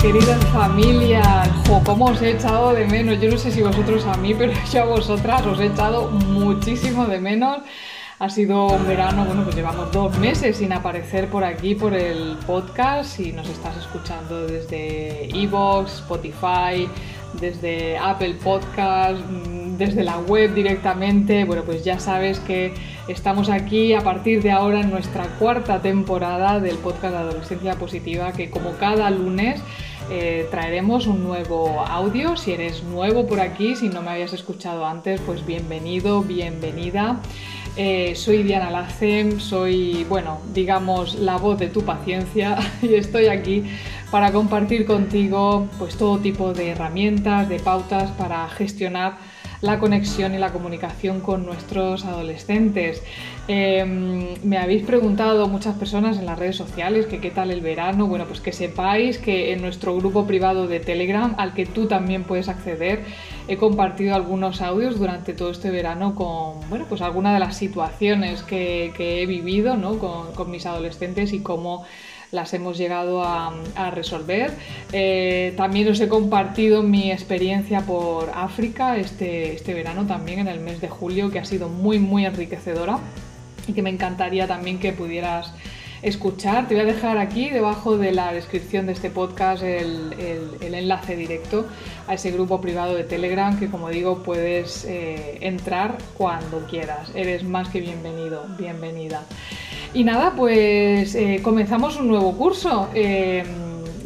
Bienvenidas, queridas familias. Jo, cómo os he echado de menos. Yo no sé si vosotros a mí, pero yo a vosotras os he echado muchísimo de menos. Ha sido un verano, bueno, pues llevamos dos meses sin aparecer por aquí, por el podcast. Si nos estás escuchando desde Evox, Spotify, desde Apple Podcast, mm, desde la web directamente, bueno, pues ya sabes que estamos aquí a partir de ahora en nuestra cuarta temporada del podcast de Adolescencia Positiva, que como cada lunes eh, traeremos un nuevo audio. Si eres nuevo por aquí, si no me habías escuchado antes, pues bienvenido, bienvenida. Eh, soy Diana Lacem, soy, bueno, digamos, la voz de tu paciencia y estoy aquí para compartir contigo pues todo tipo de herramientas, de pautas para gestionar la conexión y la comunicación con nuestros adolescentes. Em, me habéis preguntado muchas personas en las redes sociales que qué tal el verano. Bueno, pues que sepáis que en nuestro grupo privado de Telegram, al que tú también puedes acceder, he compartido algunos audios durante todo este verano con, bueno, pues algunas de las situaciones que, he vivido con, con mis adolescentes y cómo las hemos llegado a, resolver. Eh, también os he compartido mi experiencia por África este, este verano, también en el mes de julio, que ha sido muy, muy enriquecedora y que me encantaría también que pudieras escuchar. Te voy a dejar aquí debajo de la descripción de este podcast el, enlace directo a ese grupo privado de Telegram que como digo puedes eh, entrar cuando quieras. Eres más que bienvenido, bienvenida. Y nada, pues eh, comenzamos un nuevo curso. Eh,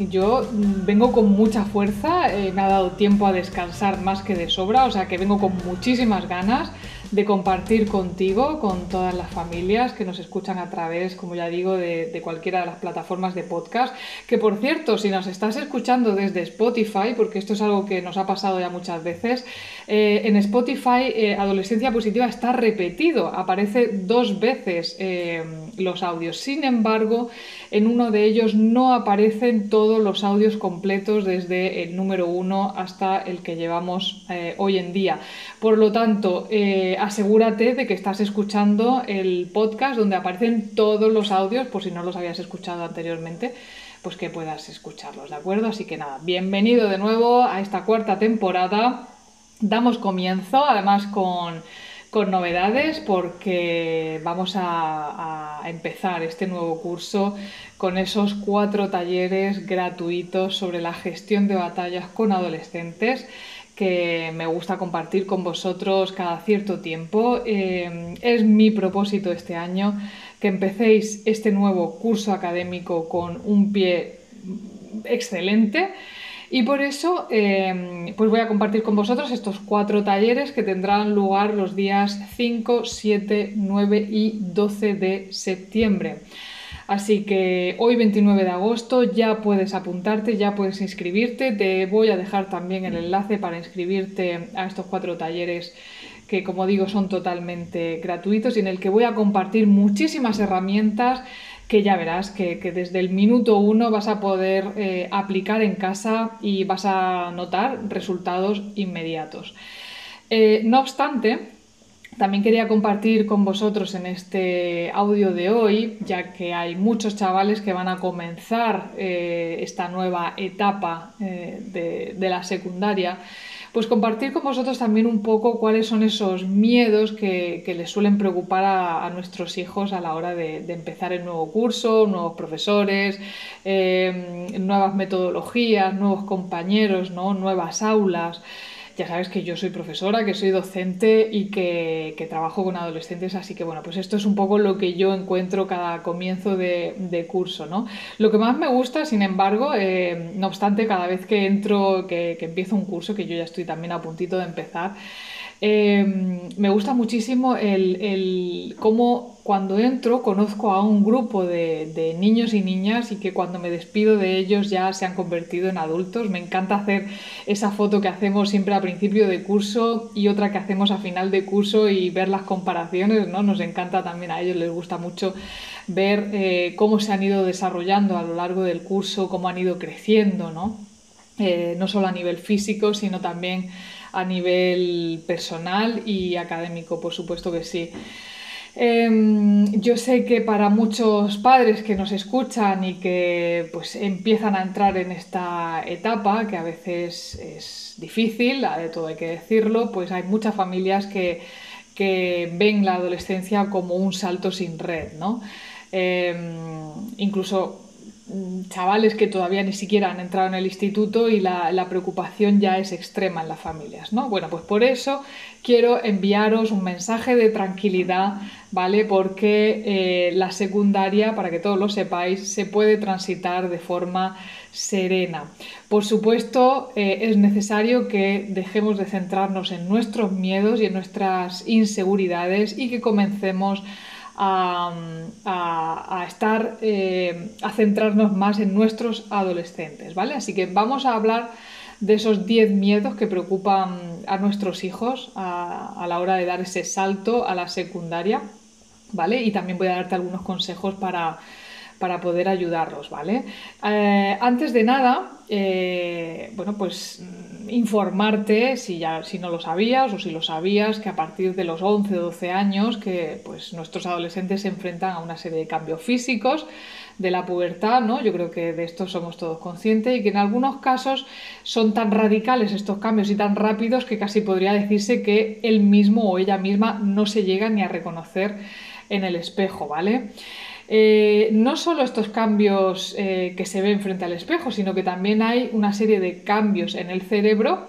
yo vengo con mucha fuerza, me ha dado tiempo a descansar más que de sobra, o sea que vengo con muchísimas ganas de compartir contigo, con todas las familias que nos escuchan a través, como ya digo, de, cualquiera de las plataformas de podcast. Que por cierto, si nos estás escuchando desde Spotify, porque esto es algo que nos ha pasado ya muchas veces, eh, en Spotify eh, Adolescencia Positiva está repetido, aparece dos veces eh, los audios. Sin embargo, en uno de ellos no aparecen todos los audios completos desde el número uno hasta el que llevamos hoy en día. Por lo tanto, asegúrate de que estás escuchando el podcast donde aparecen todos los audios, por si no los habías escuchado anteriormente, pues que puedas escucharlos, ¿de acuerdo? Así que nada, bienvenido de nuevo a esta cuarta temporada. Damos comienzo, además con, novedades, porque vamos a, a empezar este nuevo curso con esos cuatro talleres gratuitos sobre la gestión de batallas con adolescentes que me gusta compartir con vosotros cada cierto tiempo. Eh, es mi propósito este año que empecéis este nuevo curso académico con un pie excelente. Y por eso eh, pues voy a compartir con vosotros estos cuatro talleres que tendrán lugar los días 5, 7, 9 y 12 de septiembre. Así que hoy 29 de agosto ya puedes apuntarte, ya puedes inscribirte. Te voy a dejar también el enlace para inscribirte a estos cuatro talleres que como digo son totalmente gratuitos y en el que voy a compartir muchísimas herramientas que ya verás que, desde el minuto uno vas a poder eh, aplicar en casa y vas a notar resultados inmediatos. Eh, no obstante, también quería compartir con vosotros en este audio de hoy, ya que hay muchos chavales que van a comenzar eh, esta nueva etapa eh, de, la secundaria, pues compartir con vosotros también un poco cuáles son esos miedos que, les suelen preocupar a, nuestros hijos a la hora de, empezar el nuevo curso, nuevos profesores, eh, nuevas metodologías, nuevos compañeros, ¿no? nuevas aulas. Ya sabes que yo soy profesora, que soy docente y que, trabajo con adolescentes, así que bueno, pues esto es un poco lo que yo encuentro cada comienzo de, curso, ¿no? Lo que más me gusta, sin embargo, eh, no obstante, cada vez que entro, que, empiezo un curso, que yo ya estoy también a puntito de empezar, Em, me gusta muchísimo el, cómo cuando entro conozco a un grupo de, niños y niñas y que cuando me despido de ellos ya se han convertido en adultos. Me encanta hacer esa foto que hacemos siempre a principio de curso y otra que hacemos a final de curso y ver las comparaciones, ¿no? Nos encanta también a ellos, les gusta mucho ver eh, cómo se han ido desarrollando a lo largo del curso, cómo han ido creciendo, ¿no? Eh, no solo a nivel físico, sino también a nivel personal y académico, por supuesto que sí. Em, yo sé que para muchos padres que nos escuchan y que pues empiezan a entrar en esta etapa, que a veces es difícil, de todo hay que decirlo, pues hay muchas familias que, ven la adolescencia como un salto sin red, ¿no? Em, incluso chavales que todavía ni siquiera han entrado en el instituto y la, preocupación ya es extrema en las familias, ¿no? Bueno, pues por eso quiero enviaros un mensaje de tranquilidad, ¿vale? Porque eh, la secundaria, para que todos lo sepáis, se puede transitar de forma serena. Por supuesto, eh, es necesario que dejemos de centrarnos en nuestros miedos y en nuestras inseguridades y que comencemos a, estar, eh, a centrarnos más en nuestros adolescentes, ¿vale? Así que vamos a hablar de esos 10 miedos que preocupan a nuestros hijos a, la hora de dar ese salto a la secundaria, ¿vale? Y también voy a darte algunos consejos para, para poder ayudarlos, ¿vale? Eh, antes de nada, eh, bueno, pues informarte, si, ya, si no lo sabías o si lo sabías, que a partir de los 11 o 12 años que pues, nuestros adolescentes se enfrentan a una serie de cambios físicos de la pubertad, ¿no? Yo creo que de esto somos todos conscientes y que en algunos casos son tan radicales estos cambios y tan rápidos que casi podría decirse que él mismo o ella misma no se llega ni a reconocer en el espejo, ¿vale? Eh, no solo estos cambios eh, que se ven frente al espejo, sino que también hay una serie de cambios en el cerebro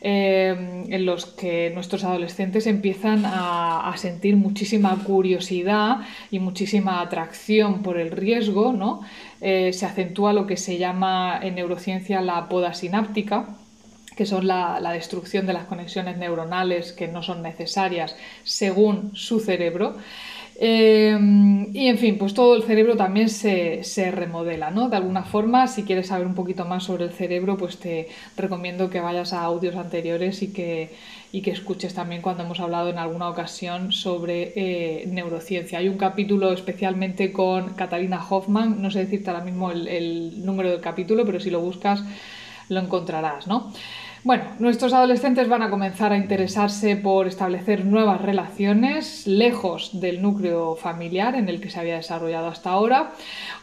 eh, en los que nuestros adolescentes empiezan a, sentir muchísima curiosidad y muchísima atracción por el riesgo, ¿no? se acentúa lo que se llama en neurociencia la poda sináptica que son la, destrucción de las conexiones neuronales que no son necesarias según su cerebro. Em, y en fin, pues todo el cerebro también se, remodela, ¿no? De alguna forma, si quieres saber un poquito más sobre el cerebro, pues te recomiendo que vayas a audios anteriores y que, que escuches también cuando hemos hablado en alguna ocasión sobre eh, neurociencia. Hay un capítulo especialmente con Catalina Hoffman, no sé decirte ahora mismo el número del capítulo, pero si lo buscas lo encontrarás, ¿no? Bueno, nuestros adolescentes van a comenzar a interesarse por establecer nuevas relaciones lejos del núcleo familiar en el que se había desarrollado hasta ahora,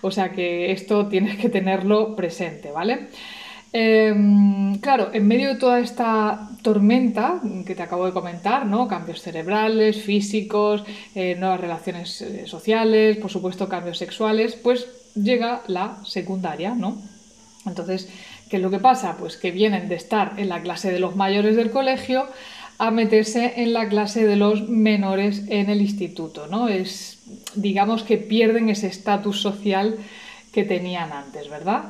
o sea que esto tienes que tenerlo presente, ¿vale? Em, claro, en medio de toda esta tormenta que te acabo de comentar, ¿no? Cambios cerebrales, físicos, eh, nuevas relaciones eh, sociales, por supuesto cambios sexuales, pues llega la secundaria, ¿no? Entonces, ¿Qué es lo que pasa? Pues que vienen de estar en la clase de los mayores del colegio a meterse en la clase de los menores en el instituto, ¿no? Es, digamos que pierden ese estatus social que tenían antes, ¿verdad?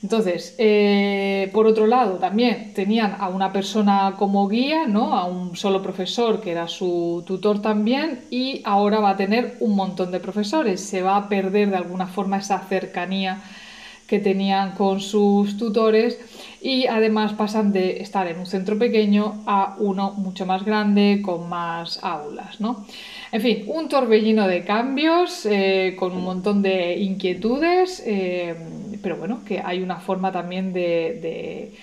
Entonces, eh, por otro lado, también tenían a una persona como guía, ¿no? A un solo profesor que era su tutor también, y ahora va a tener un montón de profesores. Se va a perder de alguna forma esa cercanía que tenían con sus tutores y además pasan de estar en un centro pequeño a uno mucho más grande con más aulas. ¿no? En fin, un torbellino de cambios eh, con un montón de inquietudes, eh, pero bueno, que hay una forma también de,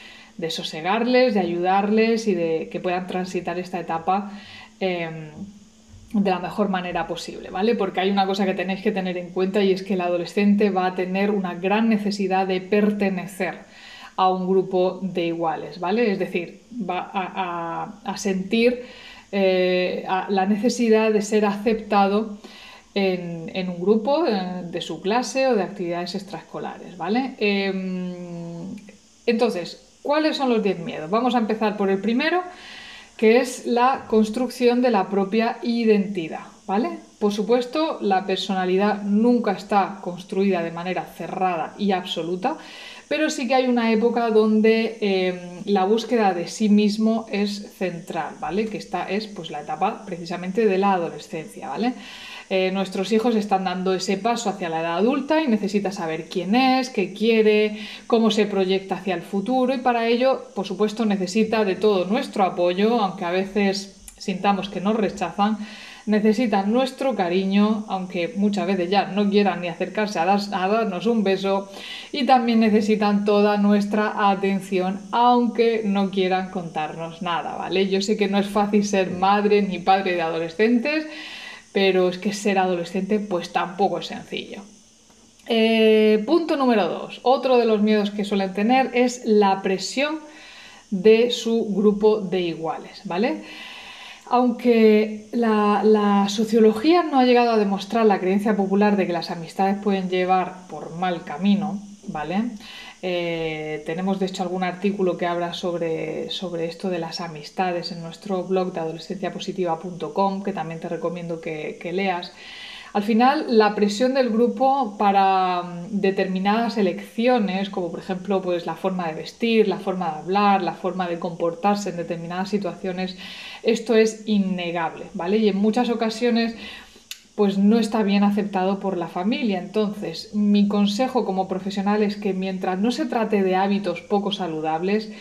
sosegarles, de ayudarles y de que puedan transitar esta etapa. Eh, de la mejor manera posible, ¿vale? Porque hay una cosa que tenéis que tener en cuenta y es que el adolescente va a tener una gran necesidad de pertenecer a un grupo de iguales, ¿vale? Es decir, va a, sentir eh, la necesidad de ser aceptado en, un grupo eh, de su clase o de actividades extraescolares, ¿vale? Em, entonces, ¿cuáles son los 10 miedos? Vamos a empezar por el primero, que es la construcción de la propia identidad, ¿vale? Por supuesto, la personalidad nunca está construida de manera cerrada y absoluta, pero sí que hay una época donde em, la búsqueda de sí mismo es central, ¿vale? Que esta es pues la etapa precisamente de la adolescencia, ¿vale? Eh, nuestros hijos están dando ese paso hacia la edad adulta y necesita saber quién es, qué quiere, cómo se proyecta hacia el futuro y para ello, por supuesto, necesita de todo nuestro apoyo, aunque a veces sintamos que nos rechazan, necesitan nuestro cariño, aunque muchas veces ya no quieran ni acercarse a, a, darnos un beso, y también necesitan toda nuestra atención, aunque no quieran contarnos nada, ¿vale? Yo sé que no es fácil ser madre ni padre de adolescentes, pero es que ser adolescente pues tampoco es sencillo. Eh, punto número dos. Otro de los miedos que suelen tener es la presión de su grupo de iguales, ¿vale? Aunque la, la, sociología no ha llegado a demostrar la creencia popular de que las amistades pueden llevar por mal camino, ¿vale? Eh, tenemos de hecho algún artículo que habla sobre, sobre esto de las amistades en nuestro blog de adolescenciapositiva.com, que también te recomiendo que, leas. Al final, la presión del grupo para mm, determinadas elecciones, como por ejemplo pues, la forma de vestir, la forma de hablar, la forma de comportarse en determinadas situaciones, esto es innegable, ¿vale? Y en muchas ocasiones pues no está bien aceptado por la familia. Entonces, mi consejo como profesional es que mientras no se trate de hábitos poco saludables,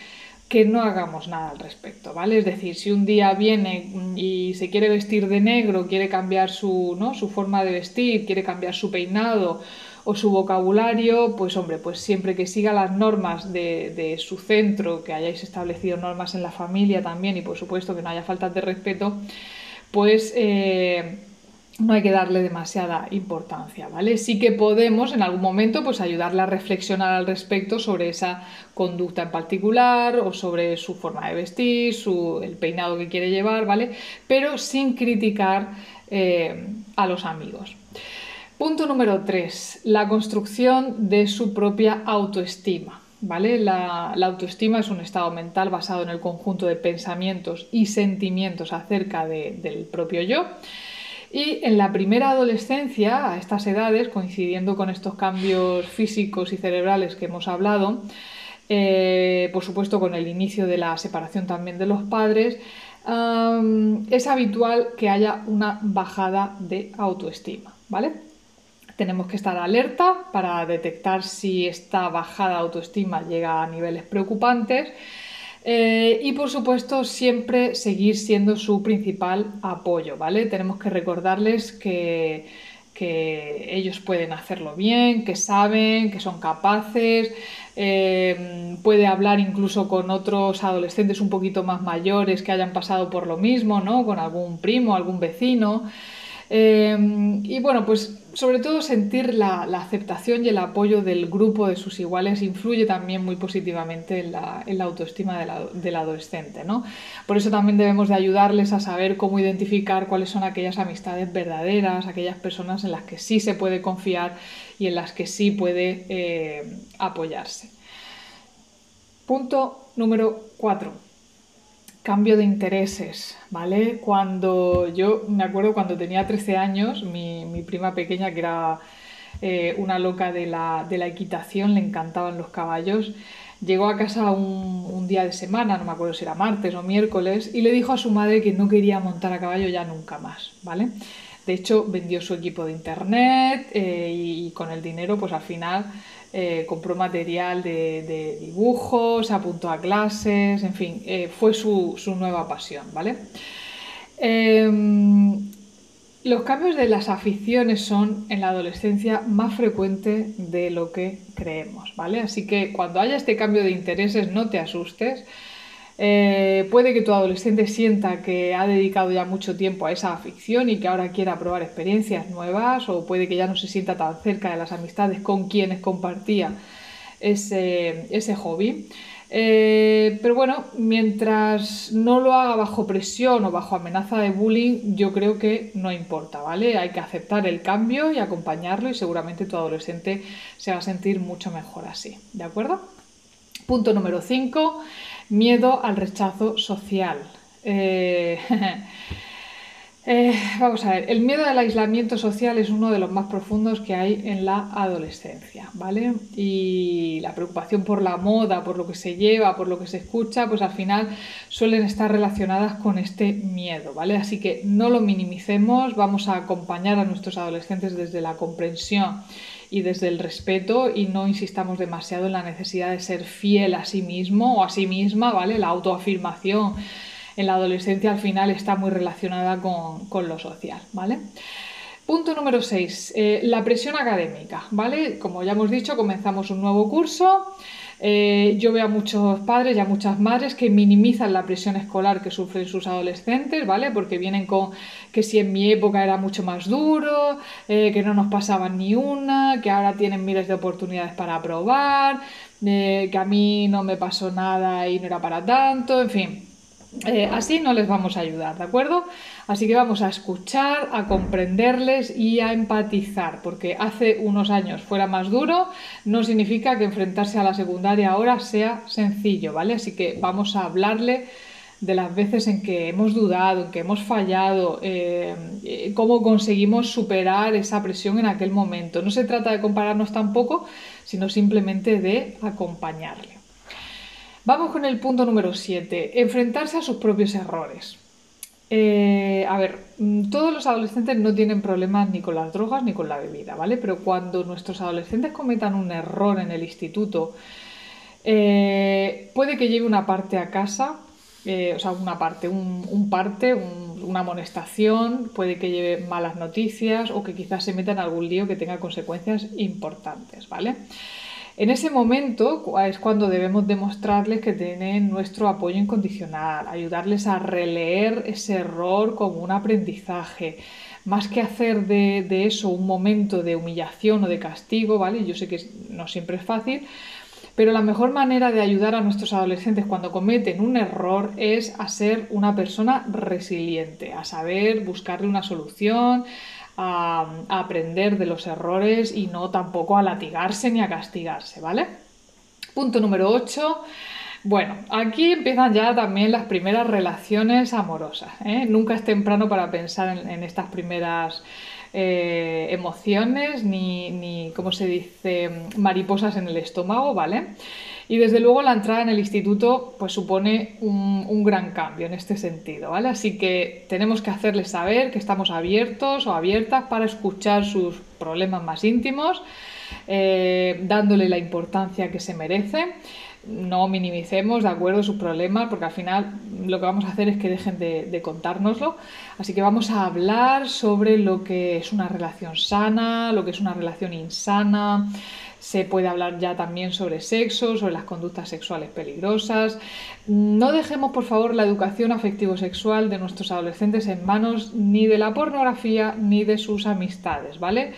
que no hagamos nada al respecto, ¿vale? Es decir, si un día viene y se quiere vestir de negro, quiere cambiar su, ¿no? su forma de vestir, quiere cambiar su peinado o su vocabulario, pues hombre, pues siempre que siga las normas de, su centro, que hayáis establecido normas en la familia también y por supuesto que no haya faltas de respeto, pues... Eh, no hay que darle demasiada importancia, ¿vale? Sí que podemos en algún momento pues ayudarle a reflexionar al respecto sobre esa conducta en particular o sobre su forma de vestir, su, el peinado que quiere llevar, ¿vale? Pero sin criticar eh, a los amigos. Punto número 3. La construcción de su propia autoestima. ¿Vale? La, autoestima es un estado mental basado en el conjunto de pensamientos y sentimientos acerca del propio yo y en la primera adolescencia, a estas edades, coincidiendo con estos cambios físicos y cerebrales que hemos hablado, eh, por supuesto con el inicio de la separación también de los padres, es habitual que haya una bajada de autoestima, ¿vale? Tenemos que estar alerta para detectar si esta bajada de autoestima llega a niveles preocupantes eh, y por supuesto, siempre seguir siendo su principal apoyo, ¿vale? Tenemos que recordarles que, ellos pueden hacerlo bien, que saben, que son capaces, eh, puede hablar incluso con otros adolescentes un poquito más mayores que hayan pasado por lo mismo, ¿no? Con algún primo, algún vecino. Em, y bueno, pues sobre todo sentir la, aceptación y el apoyo del grupo de sus iguales influye también muy positivamente en la, autoestima del adolescente. ¿no? Por eso también debemos de ayudarles a saber cómo identificar cuáles son aquellas amistades verdaderas, aquellas personas en las que sí se puede confiar y en las que sí puede eh, apoyarse. Punto número 4 cambio de intereses, ¿vale? Cuando yo me acuerdo cuando tenía 13 años, mi, prima pequeña, que era eh, una loca de la, equitación, le encantaban los caballos, llegó a casa un, día de semana, no me acuerdo si era martes o miércoles, y le dijo a su madre que no quería montar a caballo ya nunca más, ¿vale? De hecho, vendió su equipo de internet eh, y, con el dinero, pues al final eh, compró material de, dibujos, apuntó a clases, en fin, eh, fue su, nueva pasión, ¿vale? Em, los cambios de las aficiones son en la adolescencia más frecuentes de lo que creemos, ¿vale? Así que cuando haya este cambio de intereses no te asustes, eh, puede que tu adolescente sienta que ha dedicado ya mucho tiempo a esa afición y que ahora quiera probar experiencias nuevas o puede que ya no se sienta tan cerca de las amistades con quienes compartía ese, hobby. Eh, pero bueno, mientras no lo haga bajo presión o bajo amenaza de bullying, yo creo que no importa, ¿vale? Hay que aceptar el cambio y acompañarlo y seguramente tu adolescente se va a sentir mucho mejor así, ¿de acuerdo? Punto número 5. Miedo al rechazo social. Eh, Eh, vamos a ver, el miedo al aislamiento social es uno de los más profundos que hay en la adolescencia, ¿vale? Y la preocupación por la moda, por lo que se lleva, por lo que se escucha, pues al final suelen estar relacionadas con este miedo, ¿vale? Así que no lo minimicemos, vamos a acompañar a nuestros adolescentes desde la comprensión y desde el respeto y no insistamos demasiado en la necesidad de ser fiel a sí mismo o a sí misma, ¿vale? La autoafirmación en la adolescencia al final está muy relacionada con, lo social, ¿vale? Punto número 6, eh, la presión académica, ¿vale? Como ya hemos dicho, comenzamos un nuevo curso. Eh, yo veo a muchos padres y a muchas madres que minimizan la presión escolar que sufren sus adolescentes, ¿vale? Porque vienen con que si en mi época era mucho más duro, eh, que no nos pasaban ni una, que ahora tienen miles de oportunidades para aprobar, que a mí no me pasó nada y no era para tanto, en fin. Eh, así no les vamos a ayudar, ¿de acuerdo? Así que vamos a escuchar, a comprenderles y a empatizar, porque hace unos años fuera más duro, no significa que enfrentarse a la secundaria ahora sea sencillo, ¿vale? Así que vamos a hablarle de las veces en que hemos dudado, en que hemos fallado, eh, eh, cómo conseguimos superar esa presión en aquel momento. No se trata de compararnos tampoco, sino simplemente de acompañarle. Vamos con el punto número 7, enfrentarse a sus propios errores. Eh, a ver, mm, todos los adolescentes no tienen problemas ni con las drogas ni con la bebida, ¿vale? Pero cuando nuestros adolescentes cometan un error en el instituto, eh, puede que lleve una parte a casa, eh, o sea, una parte, un, parte, una amonestación, puede que lleve malas noticias o que quizás se meta en algún lío que tenga consecuencias importantes, ¿vale? En ese momento es cuando debemos demostrarles que tienen nuestro apoyo incondicional, ayudarles a releer ese error como un aprendizaje, más que hacer de, eso un momento de humillación o de castigo, ¿vale? Yo sé que no siempre es fácil, pero la mejor manera de ayudar a nuestros adolescentes cuando cometen un error es a ser una persona resiliente, a saber buscarle una solución, a, aprender de los errores y no tampoco a latigarse ni a castigarse, ¿vale? Punto número 8. Bueno, aquí empiezan ya también las primeras relaciones amorosas. ¿eh? Nunca es temprano para pensar en, estas primeras eh, emociones ni, ni, ¿cómo se dice?, mariposas en el estómago, ¿vale? Y desde luego la entrada en el instituto pues supone un, gran cambio en este sentido, ¿vale? Así que tenemos que hacerles saber que estamos abiertos o abiertas para escuchar sus problemas más íntimos, eh, dándole la importancia que se merece. No minimicemos, ¿de acuerdo?, sus problemas, porque al final lo que vamos a hacer es que dejen de, de contárnoslo. Así que vamos a hablar sobre lo que es una relación sana, lo que es una relación insana, se puede hablar ya también sobre sexo, sobre las conductas sexuales peligrosas. No dejemos, por favor, la educación afectivo-sexual de nuestros adolescentes en manos ni de la pornografía ni de sus amistades, ¿vale?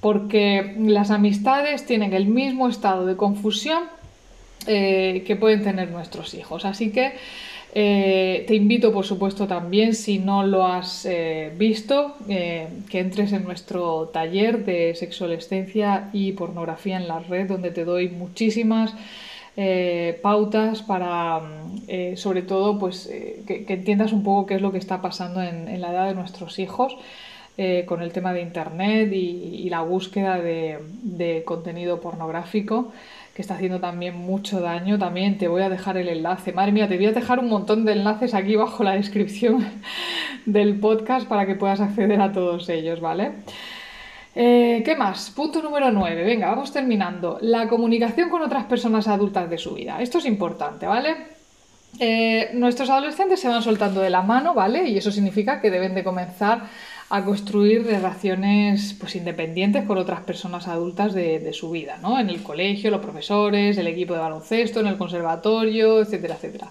Porque las amistades tienen el mismo estado de confusión eh, que pueden tener nuestros hijos. Así que eh, te invito, por supuesto, también, si no lo has eh, visto, eh, que entres en nuestro taller de sexualescencia y pornografía en la red, donde te doy muchísimas pautas para, sobre todo, pues, que, entiendas un poco qué es lo que está pasando en, la edad de nuestros hijos. Con el tema de Internet y, la búsqueda de contenido pornográfico que está haciendo también mucho daño. También te voy a dejar el enlace. Madre mía, te voy a dejar un montón de enlaces aquí bajo la descripción del podcast para que puedas acceder a todos ellos, ¿vale? Eh, ¿Qué más? Punto número 9. Venga, vamos terminando. La comunicación con otras personas adultas de su vida. Esto es importante, ¿vale? Eh, nuestros adolescentes se van soltando de la mano, ¿vale? Y eso significa que deben de comenzar a construir relaciones pues, independientes con otras personas adultas de, su vida, ¿no? En el colegio, los profesores, el equipo de baloncesto, en el conservatorio, etcétera, etcétera.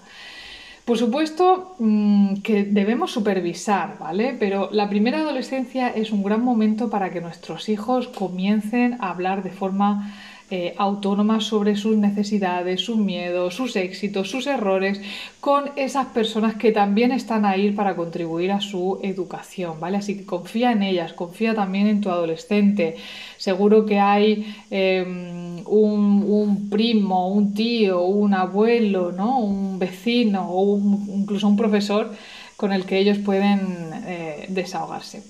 Por supuesto mm, que debemos supervisar, ¿vale? Pero la primera adolescencia es un gran momento para que nuestros hijos comiencen a hablar de forma eh, autónomas sobre sus necesidades, sus miedos, sus éxitos, sus errores, con esas personas que también están ahí para contribuir a su educación, ¿vale? Así que confía en ellas, confía también en tu adolescente. Seguro que hay em, un, primo, un tío, un abuelo, ¿no? Un vecino o incluso un profesor con el que ellos pueden eh, desahogarse.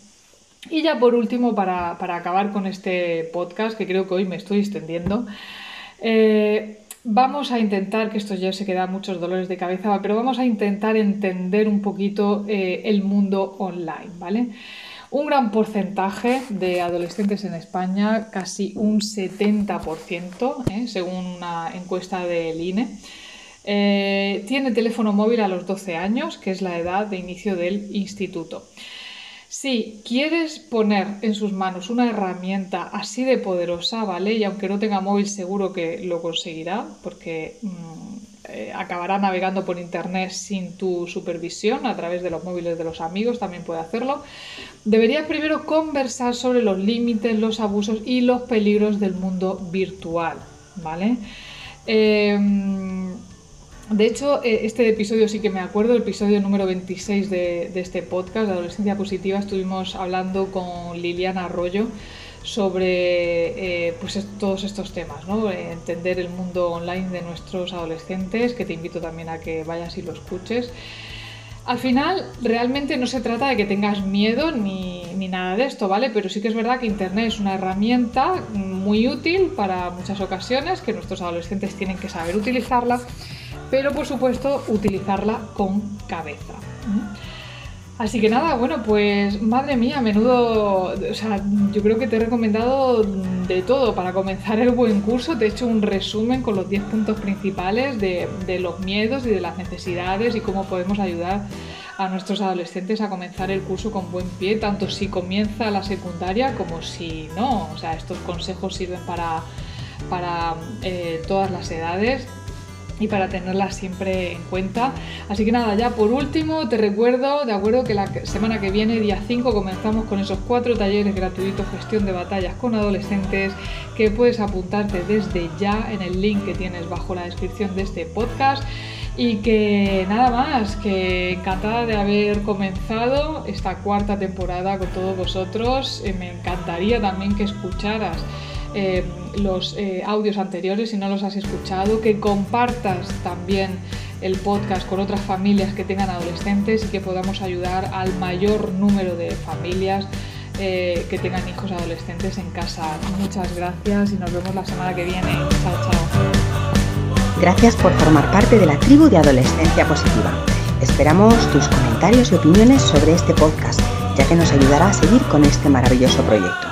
Y ya por último, para, acabar con este podcast, que creo que hoy me estoy extendiendo, eh, vamos a intentar, que esto ya se queda muchos dolores de cabeza, pero vamos a intentar entender un poquito eh, el mundo online, ¿vale? Un gran porcentaje de adolescentes en España, casi un 70%, ¿eh? según una encuesta del INE, tiene teléfono móvil a los 12 años, que es la edad de inicio del instituto. Si quieres poner en sus manos una herramienta así de poderosa, ¿vale? Y aunque no tenga móvil, seguro que lo conseguirá, porque mm, eh, acabará navegando por internet sin tu supervisión, a través de los móviles de los amigos también puede hacerlo. Deberías primero conversar sobre los límites, los abusos y los peligros del mundo virtual, ¿vale? Em, de hecho, eh, este episodio sí que me acuerdo, el episodio número 26 de, este podcast de Adolescencia Positiva, estuvimos hablando con Liliana Arroyo sobre eh, pues todos estos temas, ¿no? entender el mundo online de nuestros adolescentes, que te invito también a que vayas y lo escuches. Al final, realmente no se trata de que tengas miedo ni, ni, nada de esto, ¿vale? Pero sí que es verdad que Internet es una herramienta muy útil para muchas ocasiones, que nuestros adolescentes tienen que saber utilizarla pero por supuesto utilizarla con cabeza. Así que nada, bueno, pues madre mía, menudo, o sea, yo creo que te he recomendado de todo para comenzar el buen curso. Te he hecho un resumen con los 10 puntos principales de, de los miedos y de las necesidades y cómo podemos ayudar a nuestros adolescentes a comenzar el curso con buen pie, tanto si comienza la secundaria como si no. O sea, estos consejos sirven para, para eh, todas las edades y para tenerlas siempre en cuenta. Así que nada, ya por último te recuerdo, de acuerdo, que la semana que viene, día 5, comenzamos con esos cuatro talleres gratuitos gestión de batallas con adolescentes que puedes apuntarte desde ya en el link que tienes bajo la descripción de este podcast. Y que nada más, que encantada de haber comenzado esta cuarta temporada con todos vosotros. Eh, me encantaría también que escucharas eh, los eh, audios anteriores si no los has escuchado, que compartas también el podcast con otras familias que tengan adolescentes y que podamos ayudar al mayor número de familias eh, que tengan hijos adolescentes en casa. Muchas gracias y nos vemos la semana que viene. Chao, chao. Gracias por formar parte de la tribu de Adolescencia Positiva. Esperamos tus comentarios y opiniones sobre este podcast, ya que nos ayudará a seguir con este maravilloso proyecto.